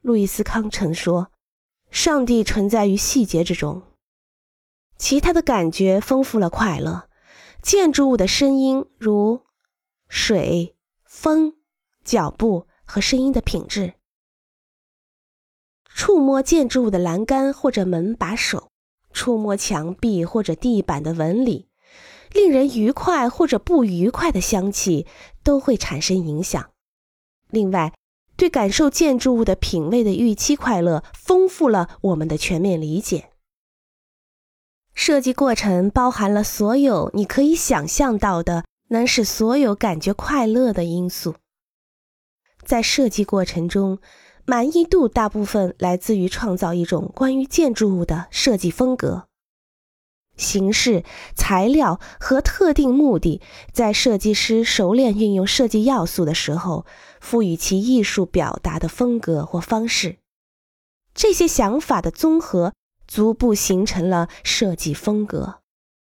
路易斯康曾说：“上帝存在于细节之中。”其他的感觉丰富了快乐。建筑物的声音，如水、风、脚步和声音的品质；触摸建筑物的栏杆或者门把手，触摸墙壁或者地板的纹理，令人愉快或者不愉快的香气都会产生影响。另外，对感受建筑物的品味的预期快乐，丰富了我们的全面理解。设计过程包含了所有你可以想象到的能使所有感觉快乐的因素。在设计过程中，满意度大部分来自于创造一种关于建筑物的设计风格。形式、材料和特定目的，在设计师熟练运用设计要素的时候，赋予其艺术表达的风格或方式。这些想法的综合，逐步形成了设计风格。